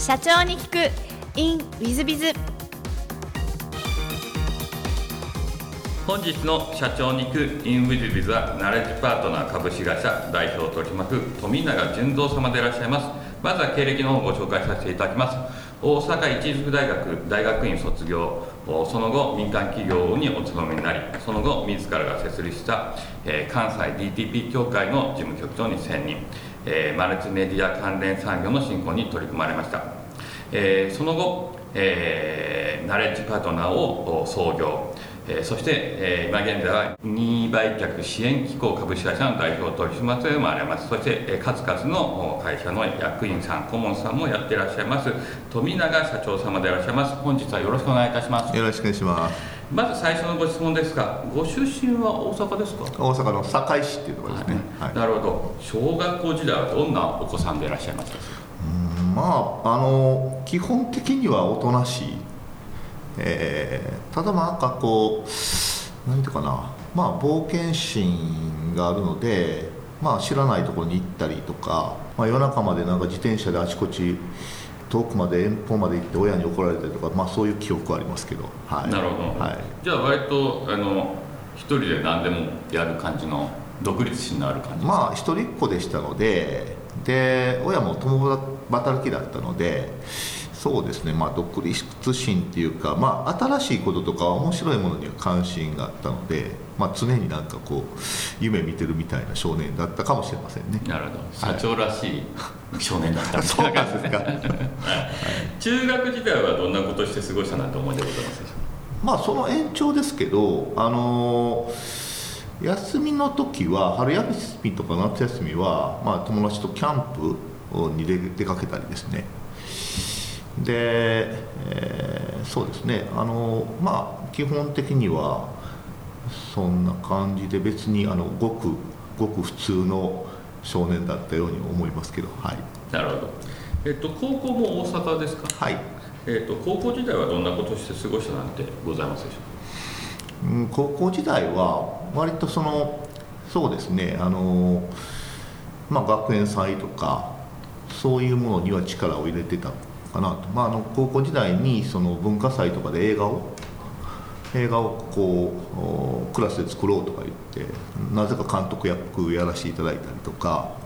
社長に聞く。In ウィズビズ本日の社長に行く。インウィズビズはナレッジパートナー株式会社代表取締役富永純三様でいらっしゃいます。まずは経歴の方をご紹介させていただきます。大阪一塾大学大学院卒業。その後民間企業にお勤めになりその後自らが設立した、えー、関西 DTP 協会の事務局長に選任、えー、マルチメディア関連産業の振興に取り組まれました、えー、その後、えー、ナレッジパートナーを創業。えそして、え今現在は任意売却支援機構株式会社の代表取締役でもあります。そして、え数々の会社の役員さん顧問さんもやっていらっしゃいます。富永社長様でいらっしゃいます。本日はよろしくお願いいたします。よろしくお願いします。まず最初のご質問ですがご出身は大阪ですか？大阪の堺市っていうところですね、はい、なるほど。小学校時代はどんなお子さんでいらっしゃいますかうんまああの基本的にはおとなしい。えー、ただまあなんかこう何ていうかな。まあ冒険心があるので、まあ、知らないところに行ったりとか、まあ、夜中までなんか自転車であちこち遠くまで遠方まで行って親に怒られたりとか、まあ、そういう記憶はありますけど、はい、なるほど、はい、じゃあ割とあの一人で何でもやる感じの独立心のある感じまあ一人っ子でしたのでで親も共働きだったのでそうですね、まあ、独立心っていうか、まあ、新しいこととか面白いものには関心があったので、まあ、常になんかこう夢見てるみたいな少年だったかもしれませんね。なるほど。社長らしい少年だったみたいな感じ ですか、はい、中学時代はどんなことして過ごしたなと思いでございますまあその延長ですけどあのー、休みの時は春休みとか夏休みは、まあ、友達とキャンプに出かけたりですね。で、えー、そうですね。あのまあ基本的にはそんな感じで別にあのごくごく普通の少年だったように思いますけどはい。なるほど。えっと高校も大阪ですか？はい。えっと高校時代はどんなことして過ごしたなんてございますでしょう？か、うん、高校時代は割とそのそうですね。あのまあ学園祭とかそういうものには力を入れてたかなと、まあ、あの高校時代にその文化祭とかで映画を映画をこうクラスで作ろうとか言ってなぜか監督役やらせていただいたりとか。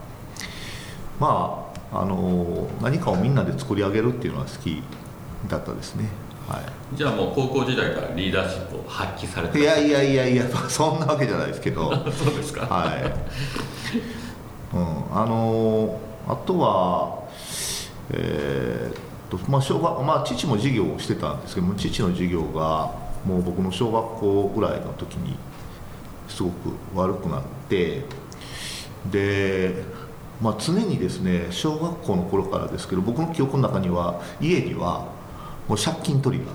まああの何かをみんなで作り上げるっていうのは好きだったですね。はい、じゃあもう高校時代からリーダーシップを発揮されていやいやいやいやそんなわけじゃないですけど。そうですか。はい、うん、あのあとはえーとまあ小学まあ、父も授業をしてたんですけども父の授業がもう僕の小学校ぐらいの時にすごく悪くなってで、まあ、常にですね小学校の頃からですけど僕の記憶の中には家にはもう借金取りが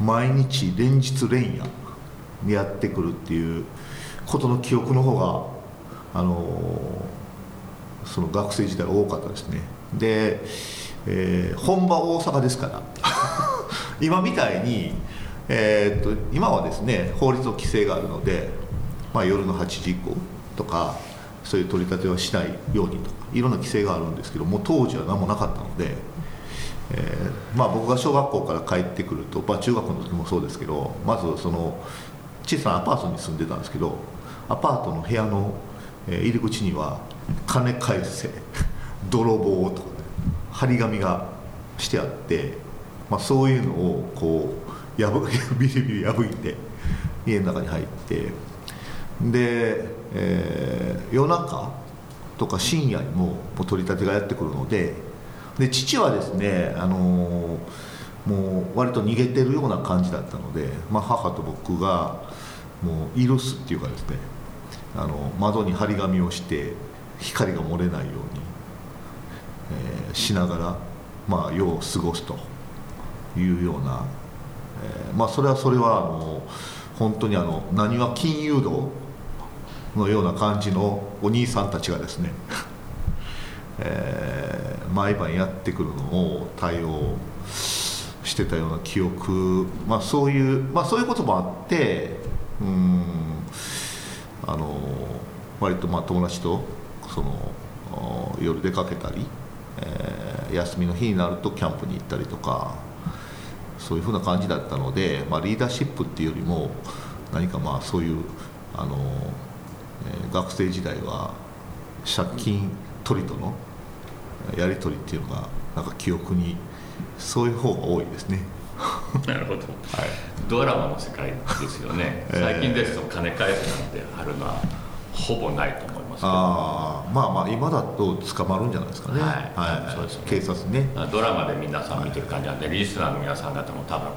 毎日連日連夜にやってくるっていうことの記憶の方があのその学生時代多かったですね。で、えー、本場大阪ですから 今みたいに、えー、っと今はですね法律の規制があるので、まあ、夜の8時以降とかそういう取り立てはしないようにとかいろんな規制があるんですけども当時は何もなかったので、えー、まあ、僕が小学校から帰ってくると、まあ、中学の時もそうですけどまずその小さなアパートに住んでたんですけどアパートの部屋の入り口には「金返せ」泥棒とか、ね、張り紙がしてあって、まあ、そういうのをこうやぶ ビリビリ破いて家の中に入ってで、えー、夜中とか深夜にももう取り立てがやってくるのでで父はですね、あのー、もう割と逃げてるような感じだったので、まあ、母と僕がもうイルスっていうかですねあの窓に張り紙をして光が漏れないようにえー、しながら、まあ、夜を過ごすというような、えー、まあ、それはそれはあの本当にあの何は金融道のような感じのお兄さんたちがですね、えー、毎晩やってくるのを対応してたような記憶、まあ、そういう、まあ、そういうこともあってうんあの割とまあ友達とその夜出かけたりえー休みの日になるとキャンプに行ったりとかそういうふうな感じだったので、まあ、リーダーシップっていうよりも何かまあそういうあの、えー学生時代は借金取りとのやり取りっていうのがなんか記憶にそういう方が多いですね。なるほど。はい。ドラマの世界ですよね。ええ最近ですと金返すなんてあるのはほぼないと思いますけど。ああまあまあ今だと捕まるんじゃないですかね、はい。そうですよね。警察ね。ドラマで皆さん見てる感じなんで、リスナーの皆さん方も多分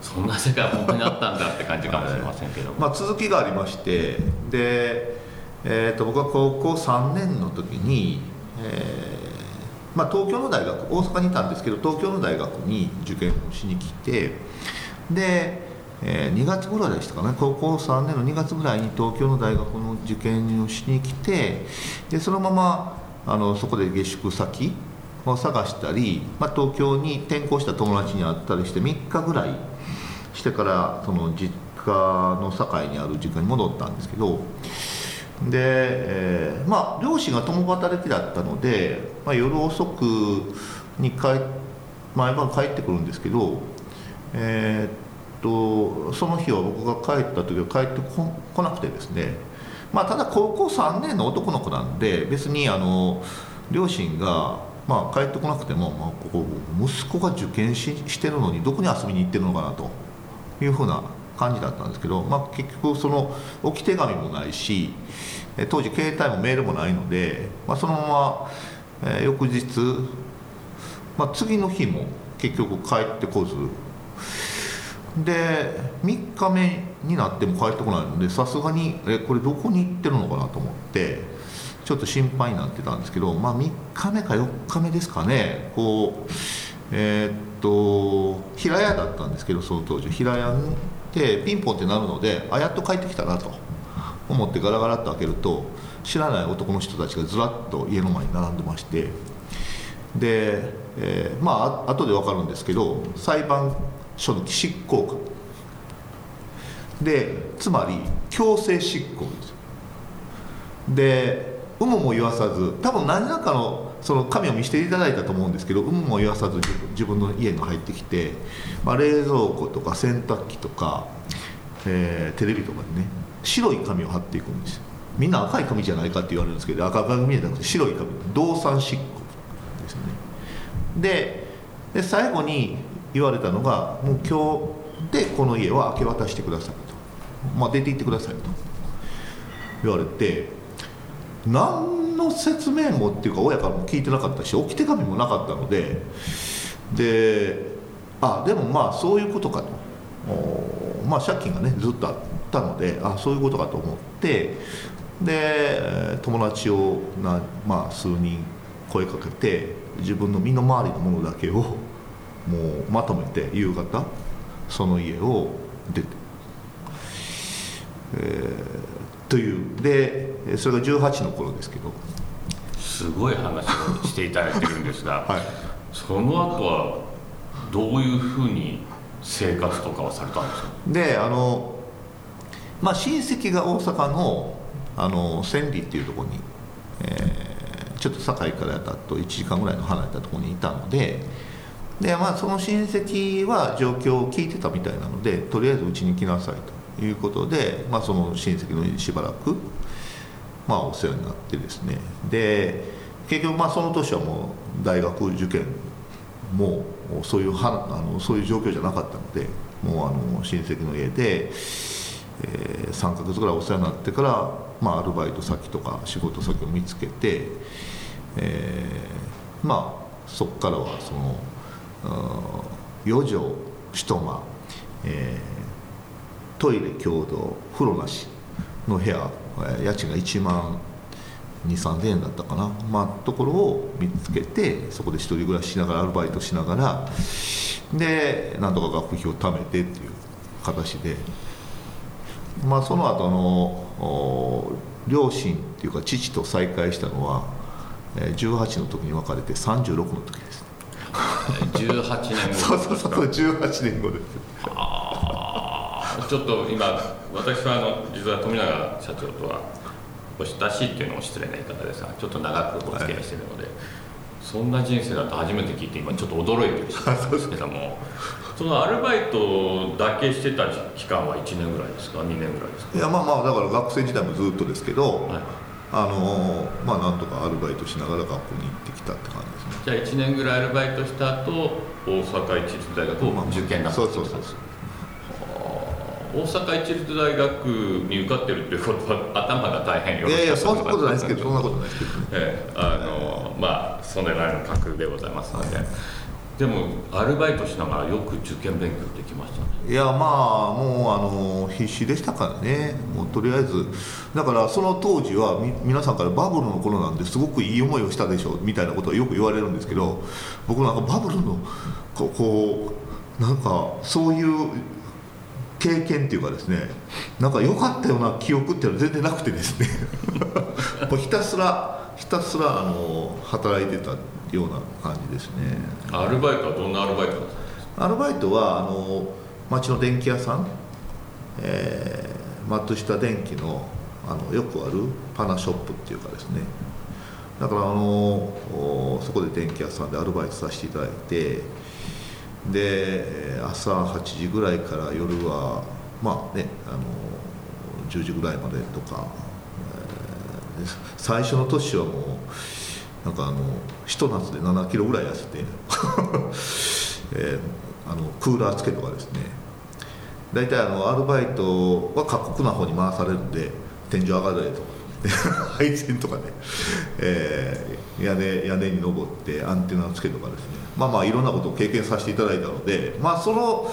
そんな世界本当にあったんだって感じかもしれませんけど、まあ、続きがありましてで、えー、と僕は高校3年の時に、えーまあ、東京の大学大阪にいたんですけど東京の大学に受験をしに来てで、え2月ぐらいでしたかね。高校3年の2月ぐらいに東京の大学の受験をしに来てでそのままあのそこで下宿先を探したり、まあ、東京に転校した友達に会ったりして3日ぐらいしてからその実家の境にある実家に戻ったんですけどで、えーまあ両親が共働きだったので、まあ、夜遅くに帰毎晩帰ってくるんですけどえーっとその日は僕が帰った時は帰ってこなくてですね。まあただ高校3年の男の子なんで別にあの両親がまあ帰ってこなくても、まあ、ここ息子が受験ししてるのにどこに遊びに行ってるのかなというふうな感じだったんですけど、まあ、結局その置き手紙もないし当時携帯もメールもないので、まあ、そのまま、え翌日、まあ、次の日も結局帰ってこずで3日目になっても帰ってこないのでさすがにえこれどこに行ってるのかなと思ってちょっと心配になってたんですけど、まあ、3日目か4日目ですかねこうえーっと平屋だったんですけどその当時。平屋でピンポンってなるのであやっと帰ってきたなと。思ってガラガラっと開けると知らない男の人たちがずらっと家の前に並んでまして。で、えーまああ後で分かるんですけど裁判所の執行官。でつまり強制執行ですで有無も言わさず多分何らかのその紙を見せていただいたと思うんですけど有無も言わさず自分の家に入ってきて、まあ、冷蔵庫とか洗濯機とか、えーテレビとかにね白い紙を貼っていくんですみんな赤い紙じゃないかって言われるんですけど赤紙じゃなくて白い紙。動産執行ですよね。でで最後に言われたのがもう今日でこの家は明け渡してくださいと、まあ、出て行ってくださいと。言われて何の説明もっていうか親からも聞いてなかったし置き手紙もなかったのでであでもまあそういうことかと。まあ借金がねずっとあったのであそういうことかと思ってで友達をな、まあ、数人声かけて自分の身の回りのものだけをもうまとめて夕方その家を出て、えーというでそれが18の頃ですけど。すごい話をしていただいてるんですが、はい。その後はどういうふうに生活とかはされたんですか？であのまあ親戚が大阪のあの千里っていうところに、えーちょっと堺からやったと1時間ぐらいの離れたところにいたのでで、まあ、その親戚は状況を聞いてたみたいなのでとりあえずうちに来なさいということで、まあ、その親戚の家にしばらく、まあ、お世話になってですね。で結局まあその年はもう大学受験もうそういうはあのそういう状況じゃなかったのでもうあの親戚の家で、えー3ヶ月ぐらいお世話になってから、まあ、アルバイト先とか仕事先を見つけて、えーまあそこからはその4畳一間、えートイレ共同風呂なしの部屋家賃が1万23000円だったかな、まあ、ところを見つけてそこで一人暮らししながらアルバイトしながらでなんとか学費を貯めてっていう形で、まあ、その後の両親っていうか父と再会したのは18の時に別れて36の時です。18年後そうそうそう18年後です。あーちょっと今私はあの実は富永社長とはお親しいっていうのも失礼な言い方ですがちょっと長くお付き合いしてるので、そんな人生だと初めて聞いて今ちょっと驚いてるんですけどもそのアルバイトだけしてた期間は1年ぐらいですか？2年ぐらいですか？いやまあまあだから学生時代もずっとですけど、はいあのまあなんとかアルバイトしながら学校に行ってきたって感じですね。じゃあ1年ぐらいアルバイトした後大阪一律大学を受験なさそうってたそうそうそう大阪一律大学に受かってるっていうことは頭が大変よいやいやそんなことないですけどそんなことないですけどね。ええあのまあそれなりの格でございますので、でもアルバイトしながらよく受験勉強できましたね。いやまあもうあの必死でしたからね。もうとりあえずだからその当時はみ皆さんからバブルの頃なんですごくいい思いをしたでしょみたいなことをよく言われるんですけど僕なんかバブルのこうこうなんかそういう経験っていうかですねなんか良かったような記憶っていうのは全然なくてですね。ひたすらひたすらあの働いてた。ような感じですね。アルバイトはどんなアルバイトアルバイトはあの町の電気屋さん、えー、松下電機のあのよくあるパナショップっていうかですね。だからあのおそこで電気屋さんでアルバイトさせていただいて。で朝8時ぐらいから夜はまあねあの10時ぐらいまでとか、えー最初の年はもうなんかあのひと夏で7キロぐらい痩せて えーあのクーラーつけとかですね。大体あのアルバイトは過酷な方に回されるんで天井上がれとか。配線とかね、えー屋根屋根に登ってアンテナつけとかですね。まあまあいろんなことを経験させていただいたのでまあその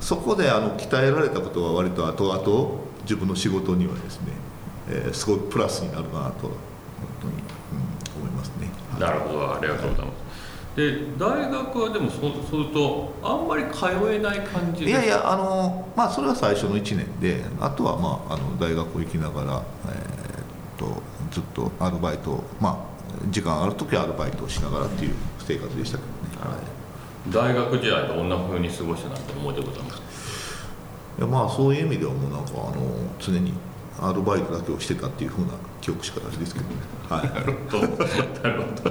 そこであの鍛えられたことは割と後々自分の仕事にはですね、えーすごいプラスになるなと本当に、うん、思いますね。なるほどありがとうございます。で大学はでもそうするとあんまり通えない感じいやいやあのまあそれは最初の1年であとはまああの大学行きながら、えーっとずっとアルバイトをまあ時間ある時はアルバイトをしながらっていう生活でしたけどね、はい。大学時代どんな風に過ごしたなんて思いでございますいやまあそういう意味ではもうなんかあの常にアルバイトだけをしてたっていうふうな記憶しかないですけどね、はい、なるほど。なるほど。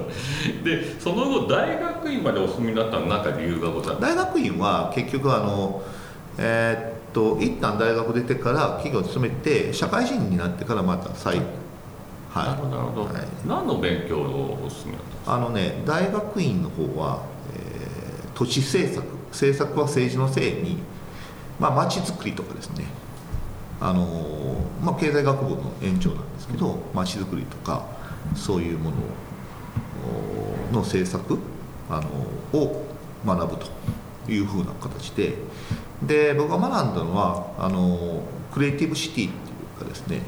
でその後大学院までお住みになったのは何か理由がございます？大学院は結局あのえーっと一旦大学出てから企業に勤めて社会人になってからまた再はい。なるほどなるほど、はい。何の勉強をお進めだったんですか？あのね大学院の方は、えー都市政策。政策は政治のせいにまあ町づくりとかですね。あのーまあ、経済学部の延長なんですけど町づくりとかそういうものの政策あのを学ぶというふうな形でで僕が学んだのはあのクリエイティブシティっていうかですね、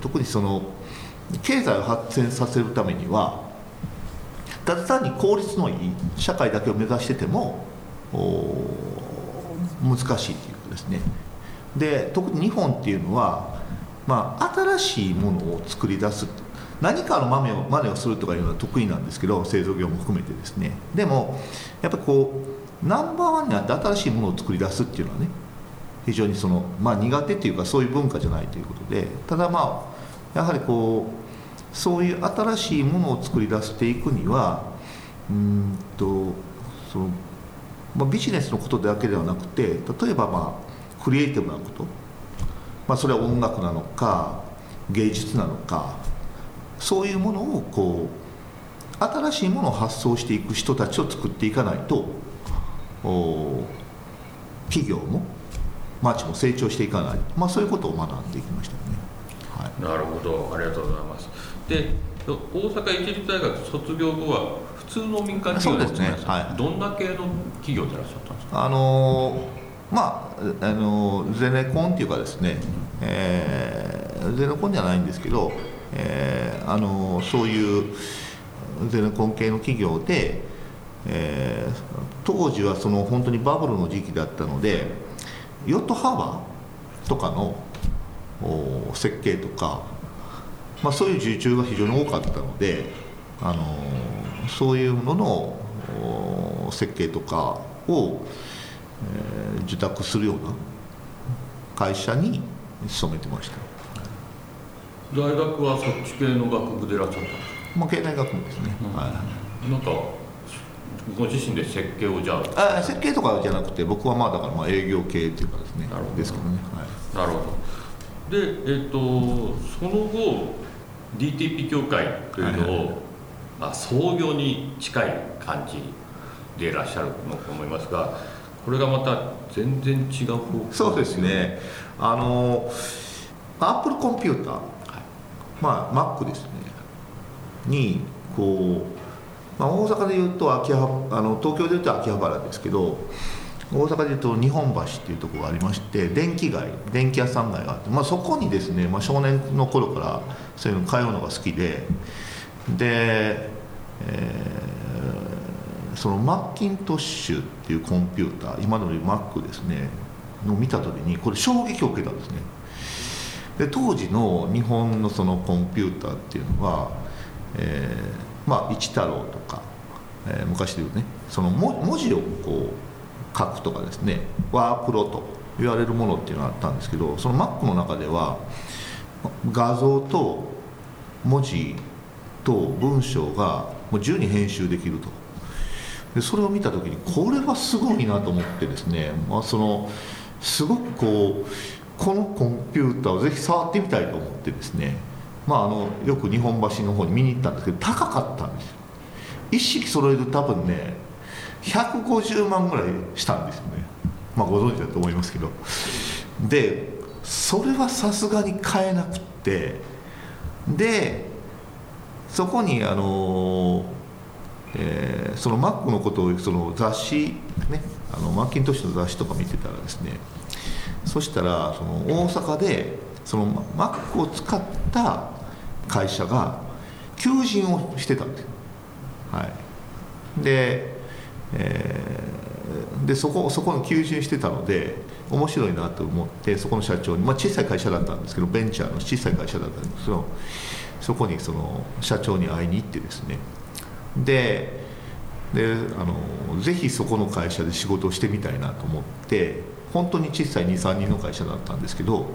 特にその経済を発展させるためにはただ単に効率のいい社会だけを目指してても難しいというかですね。で特に日本っていうのは、まあ、新しいものを作り出す。何かの真似を真似をするとかいうのは得意なんですけど製造業も含めてですね。でもやっぱりこうナンバーワンになって新しいものを作り出すっていうのはね非常にその、まあ、苦手っていうかそういう文化じゃないということでただまあやはりこうそういう新しいものを作り出していくにはうんとその、まあ、ビジネスのことだけではなくて例えばまあクリエイティブなこと、まあ、それは音楽なのか芸術なのかそういうものをこう新しいものを発想していく人たちを作っていかないとお企業も町も成長していかない、まあ、そういうことを学んでいきましたよね。はい。なるほど。ありがとうございます。で大阪一律大学卒業後は普通の民間企業ですね。はい。どんな系の企業でいらっしゃったんですか？あのーまあ、あのゼネコンっていうかですね、えーゼネコンじゃないんですけど、えーあのそういうゼネコン系の企業で、えー当時はその本当にバブルの時期だったのでヨットハーバーとかの設計とか、まあ、そういう受注が非常に多かったので、あのそういうものの設計とかを、えー受託するような会社に勤めてました、大学はそっち系の学部でいらっしゃったんですか？まあ、経済学部ですね、うん。はい。なんかご自身で設計をじゃああ設計とかじゃなくて僕はまあだからまあ営業系っていうかですね。なるほど。ですけどね、はい、なるほど。でえっ、とその後 DTP 協会というのを、はいはい。まあ、創業に近い感じでいらっしゃるのと思いますがこれがまた全然違う方向。そうですね。あのアップルコンピューター、まあ Mac ですね。にこう、まあ、大阪でいうと秋葉あの東京でいうと秋葉原ですけど大阪でいうと日本橋っていうところがありまして電気街電気屋さん街があって、まあ、そこにですね、まあ、少年の頃からそういうの通うのが好きでで、えーそのマッキントッシュっていうコンピューター今でも言う Mac ですねの見た時にこれ衝撃を受けたんですね。で当時の日本のそのコンピューターっていうのは、えーまあ一太郎とか、えー昔で言うねその文字をこう書くとかですねワープロと言われるものっていうのがあったんですけどその Mac の中では画像と文字と文章がもう自由に編集できると。でそれを見た時にこれはすごいなと思ってですね、まあ、そのすごくこうこのコンピューターをぜひ触ってみたいと思ってですね、まあ、あのよく日本橋の方に見に行ったんですけど高かったんですよ。一式揃えると多分ね150万ぐらいしたんですよね。まあご存知だと思いますけど。でそれはさすがに買えなくってでそこにあのえーそのマックのことをその雑誌ねあのマッキントッシュの雑誌とか見てたらですねそしたらその大阪でそのマックを使った会社が求人をしてたんですはい。で,、えーでそこそこの求人してたので面白いなと思ってそこの社長に、まあ、小さい会社だったんですけどベンチャーの小さい会社だったんですけどそこにその社長に会いに行ってですねでであのぜひそこの会社で仕事をしてみたいなと思って本当に小さい23人の会社だったんですけど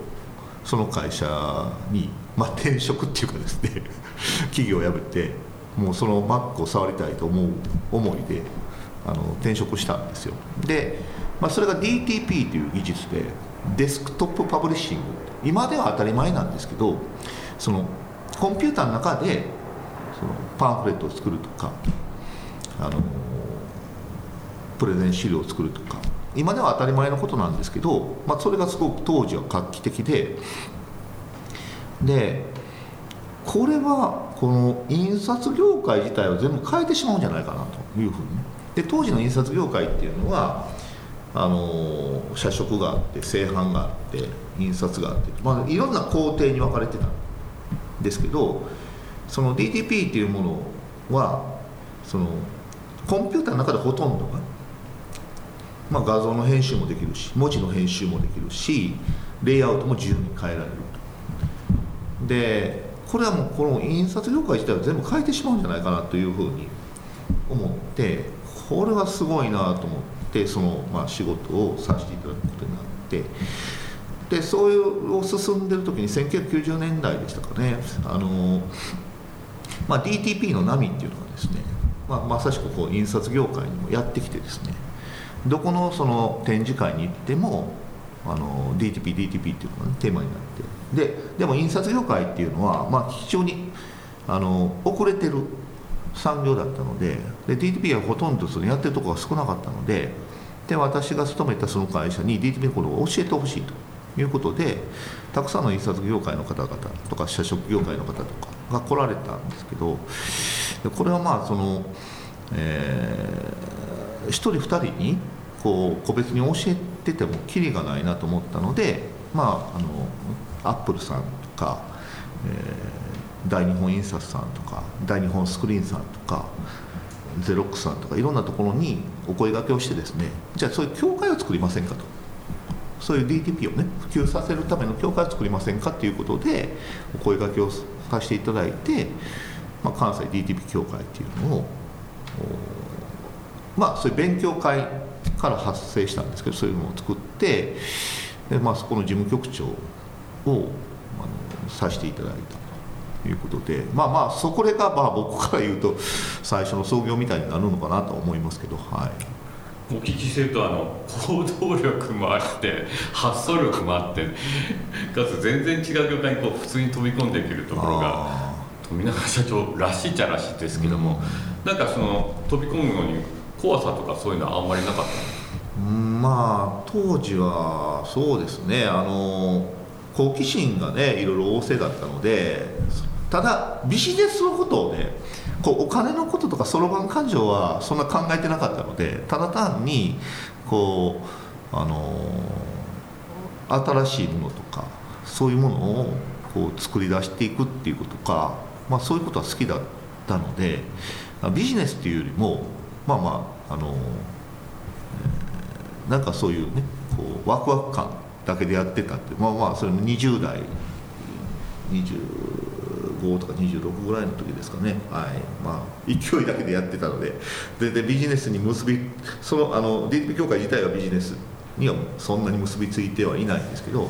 その会社に、まあ、転職っていうかですね 企業を辞めてもうそのマックを触りたいと思う思いであの転職したんですよ。で、まあ、それが DTP という技術でデスクトップパブリッシング。今では当たり前なんですけどそのコンピューターの中でそのパンフレットを作るとかあのプレゼン資料を作るとか今では当たり前のことなんですけど、まあ、それがすごく当時は画期的ででこれはこの印刷業界自体を全部変えてしまうんじゃないかなというふうにで当時の印刷業界っていうのはあの社食があって製版があって印刷があって、まあ、いろんな工程に分かれてたんですけどその DTP っていうものはそのコンピューターの中でほとんどが、まあ、画像の編集もできるし文字の編集もできるしレイアウトも自由に変えられると。でこれはもうこの印刷業界自体を全部変えてしまうんじゃないかなというふうに思ってこれはすごいなと思ってその、まあ、仕事をさせていただくことになってでそういうを進んでる時に1990年代でしたかね。あの、まあ、DTP の波っていうのがですね、まあ、まさしくこう印刷業界にもやってきてですねどこのその展示会に行ってもあの DTP、DTP っていうのが、ね、テーマになってででも印刷業界っていうのは、まあ、非常にあの遅れてる産業だったのでで DTP はほとんどそのやってるところが少なかったのでで私が勤めたその会社に DTP のことを教えてほしいということでたくさんの印刷業界の方々とか社食業界の方とかが来られたんですけどでこれはまあその、え1人2人にこう個別に教えててもキリがないなと思ったのでまああのアップルさんとか、えー大日本印刷さんとか大日本スクリーンさんとかゼロックさんとかいろんなところにお声掛けをしてですねじゃあそういう協会を作りませんかと。そういう DTP をね普及させるための協会を作りませんかということでお声掛けをさせていただいて、まあ、関西 DTP 協会っていうのをまあそういう勉強会から発生したんですけどそういうのを作ってで、まあ、そこの事務局長をあのさせていただいたということでまあまあそこれがまあ僕から言うと最初の創業みたいになるのかなとは思いますけどはい。お聞きするとあの行動力もあって発想力もあってかつ全然違う業界にこう普通に飛び込んでいけるところがあ富永社長らしいっちゃらしいですけども、なんかその飛び込むのに怖さとかそういうのはあんまりなかった？まあ当時はそうですね。あの好奇心がねいろいろ旺盛だったのでただビジネスのことをねこうお金のこととかそろばん勘定はそんな考えてなかったのでただ単にこうあの新しいものとかそういうものをこう作り出していくっていうことか、まあ、そういうことは好きだったのでビジネスっていうよりもまあまああのなんかそういうねこうワクワク感だけでやってたってまあまあそれも20代25とか26ぐらいの時ですかね。はい。まあ勢いだけでやってたので。ででビジネスに結びそのあの DTP 協会自体はビジネスにはそんなに結びついてはいないんですけど、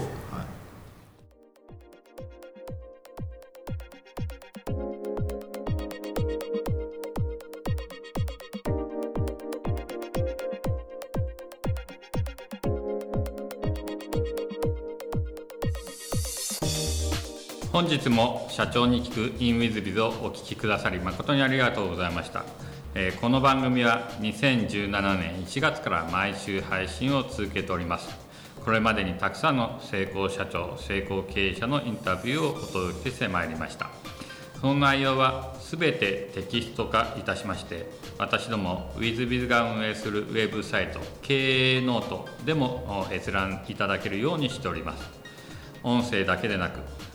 本日も社長に聞く in WizBiz をお聞きくださり誠にありがとうございました、えーこの番組は2017年1月から毎週配信を続けております。これまでにたくさんの成功社長成功経営者のインタビューをお届けしてまいりました。その内容はすべてテキスト化いたしまして私ども WithBiz が運営するウェブサイト経営ノートでも閲覧いただけるようにしております。音声だけでなく